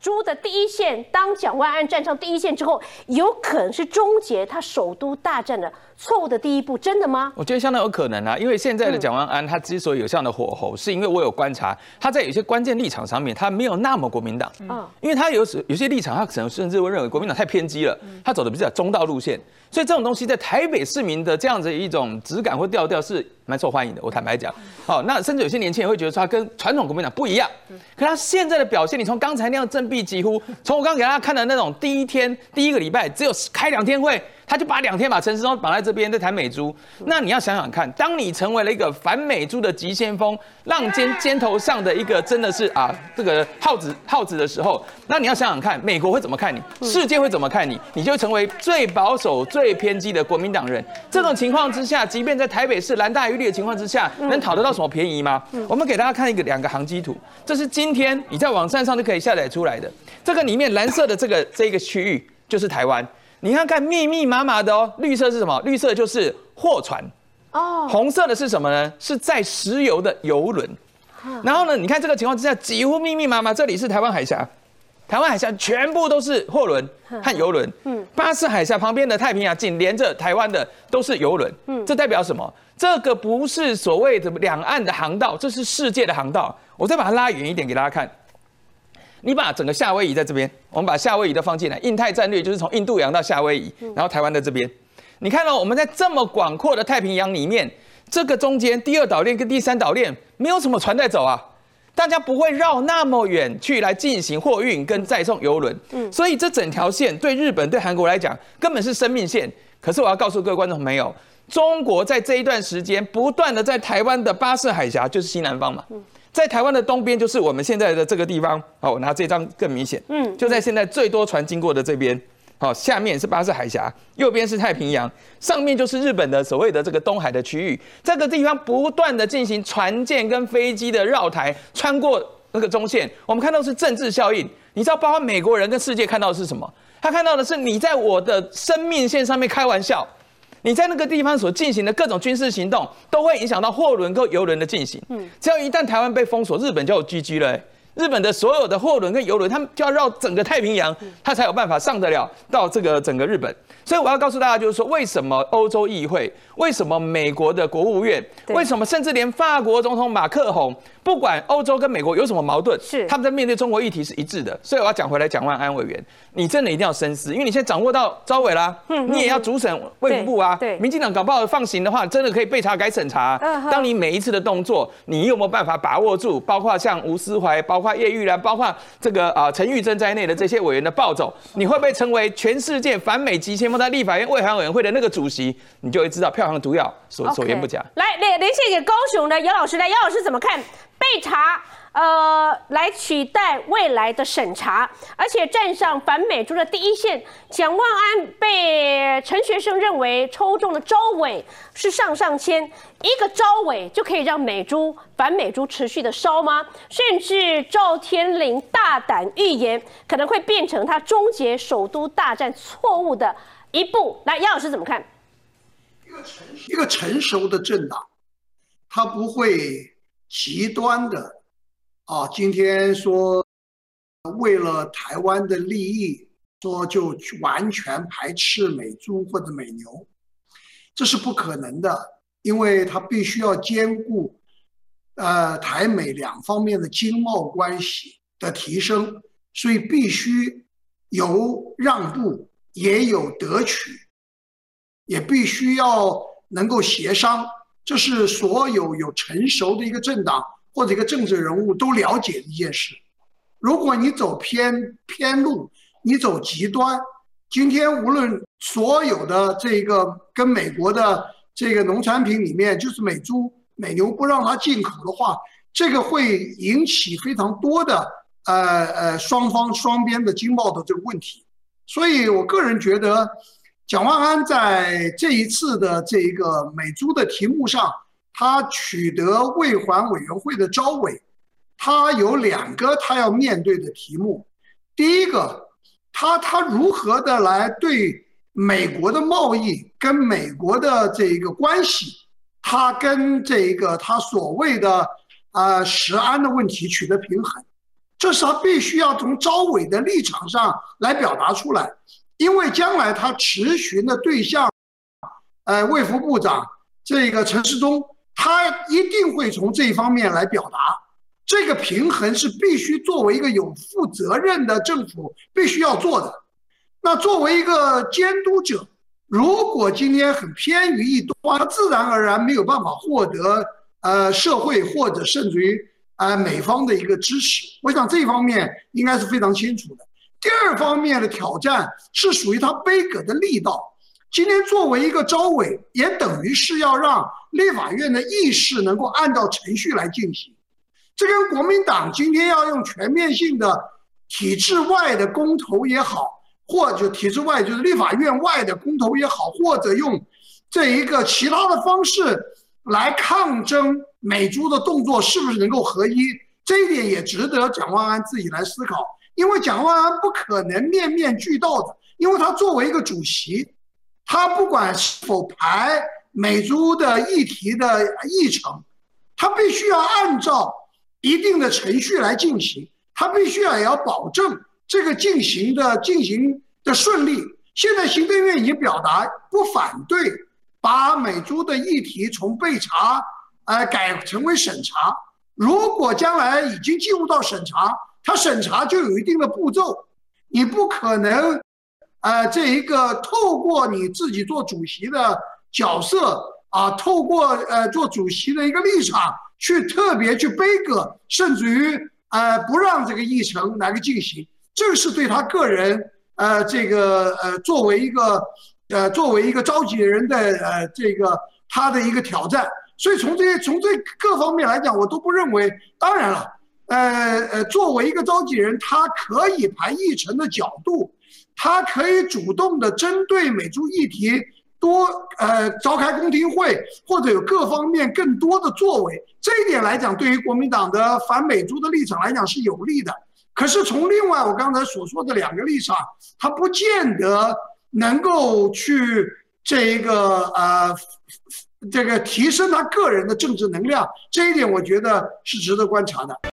猪的第一线，当蒋万安站上第一线之后，有可能是终结他首都大战的错误的第一步，真的吗？我觉得相当有可能啊，因为现在的蒋万安他之所以有这样的火候，是因为我有观察他在有些关键立场上面，他没有那么国民党，嗯，因为他有时有些立场，他可能甚至会认为国民党太偏激了，他走的比较中道路线。所以这种东西在台北市民的这样子一种质感或调调是蛮受欢迎的。我坦白讲，好，那甚至有些年轻人会觉得说他跟传统国民党不一样。可他现在的表现，你从刚才那样振臂几乎，从我刚刚给大家看的那种第一天第一个礼拜只有开两天会。他就把两天把陈世忠绑在这边在谈美猪，那你要想想看，当你成为了一个反美猪的急先锋，浪尖尖头上的一个真的是啊这个耗子耗子的时候，那你要想想看，美国会怎么看你，世界会怎么看你，你就成为最保守、最偏激的国民党人。这种情况之下，即便在台北市蓝大于绿的情况之下，能讨得到什么便宜吗？我们给大家看一个两个航机图，这是今天你在网站上就可以下载出来的，这个里面蓝色的这个这个区域就是台湾。你看看密密麻麻的哦，绿色是什么？绿色就是货船哦，红色的是什么呢？是在石油的油轮。然后呢，你看这个情况之下，几乎密密麻麻，这里是台湾海峡，台湾海峡全部都是货轮和游轮。嗯，巴士海峡旁边的太平洋紧连着台湾的都是游轮。嗯，这代表什么？这个不是所谓的两岸的航道，这是世界的航道。我再把它拉远一点给大家看。你把整个夏威夷在这边，我们把夏威夷都放进来。印太战略就是从印度洋到夏威夷，然后台湾在这边。你看到我们在这么广阔的太平洋里面，这个中间第二岛链跟第三岛链没有什么船在走啊，大家不会绕那么远去来进行货运跟载送游轮。嗯，所以这整条线对日本对韩国来讲根本是生命线。可是我要告诉各位观众朋友，中国在这一段时间不断的在台湾的巴士海峡，就是西南方嘛。在台湾的东边，就是我们现在的这个地方。好，我拿这张更明显。嗯，就在现在最多船经过的这边。好，下面是巴士海峡，右边是太平洋，上面就是日本的所谓的这个东海的区域。这个地方不断的进行船舰跟飞机的绕台，穿过那个中线。我们看到是政治效应。你知道，包括美国人跟世界看到的是什么？他看到的是你在我的生命线上面开玩笑。你在那个地方所进行的各种军事行动，都会影响到货轮跟游轮的进行。嗯，只要一旦台湾被封锁，日本就有 GG 了。日本的所有的货轮跟游轮，他们就要绕整个太平洋，他才有办法上得了到这个整个日本。所以我要告诉大家，就是说，为什么欧洲议会，为什么美国的国务院，为什么甚至连法国总统马克宏，不管欧洲跟美国有什么矛盾，是他们在面对中国议题是一致的。所以我要讲回来，蒋万安委员，你真的一定要深思，因为你现在掌握到招委啦，你也要主审卫福部啊。对，民进党搞不好放行的话，真的可以被查改审查。当你每一次的动作，你有没有办法把握住？包括像吴思怀，包括叶玉兰，包括这个啊陈玉珍在内的这些委员的暴走，你会不会成为全世界反美极先锋在立法院为韩？委员会的那个主席，你就会知道票行毒药所所言不假。来连连线给高雄的姚老师，来姚老师怎么看被查？呃，来取代未来的审查，而且站上反美猪的第一线。蒋万安被陈学生认为抽中的招委是上上签，一个招委就可以让美猪反美猪持续的烧吗？甚至赵天麟大胆预言，可能会变成他终结首都大战错误的。一步来，杨老师怎么看？一个成熟的政党，他不会极端的啊。今天说为了台湾的利益，说就完全排斥美猪或者美牛，这是不可能的，因为他必须要兼顾呃台美两方面的经贸关系的提升，所以必须有让步。也有得取，也必须要能够协商，这是所有有成熟的一个政党或者一个政治人物都了解一件事。如果你走偏偏路，你走极端，今天无论所有的这个跟美国的这个农产品里面，就是美猪美牛不让它进口的话，这个会引起非常多的呃呃双方双边的经贸的这个问题。所以，我个人觉得，蒋万安在这一次的这个美猪的题目上，他取得卫环委员会的招委，他有两个他要面对的题目。第一个，他他如何的来对美国的贸易跟美国的这一个关系，他跟这个他所谓的啊食安的问题取得平衡。这是他必须要从招委的立场上来表达出来，因为将来他持询的对象，呃，卫福部长这个陈世忠，他一定会从这一方面来表达。这个平衡是必须作为一个有负责任的政府必须要做的。那作为一个监督者，如果今天很偏于一端，他自然而然没有办法获得呃社会或者甚至于。呃，美方的一个支持，我想这一方面应该是非常清楚的。第二方面的挑战是属于他背阁的力道。今天作为一个招委，也等于是要让立法院的议事能够按照程序来进行。这跟国民党今天要用全面性的体制外的公投也好，或者体制外就是立法院外的公投也好，或者用这一个其他的方式来抗争。美猪的动作是不是能够合一？这一点也值得蒋万安自己来思考。因为蒋万安不可能面面俱到的，因为他作为一个主席，他不管是否排美猪的议题的议程，他必须要按照一定的程序来进行，他必须要也要保证这个进行的进行的顺利。现在行政院已经表达不反对把美猪的议题从备查。呃，改成为审查。如果将来已经进入到审查，它审查就有一定的步骤，你不可能，呃，这一个透过你自己做主席的角色啊，透过呃做主席的一个立场去特别去背个，甚至于呃不让这个议程来个进行，这是对他个人呃这个呃作为一个呃作为一个召集人的呃这个他的一个挑战。所以从这些从这各方面来讲，我都不认为。当然了，呃呃，作为一个召集人，他可以排议程的角度，他可以主动的针对美猪议题多呃召开公听会，或者有各方面更多的作为。这一点来讲，对于国民党的反美猪的立场来讲是有利的。可是从另外我刚才所说的两个立场，他不见得能够去这一个呃。这个提升他个人的政治能量，这一点我觉得是值得观察的。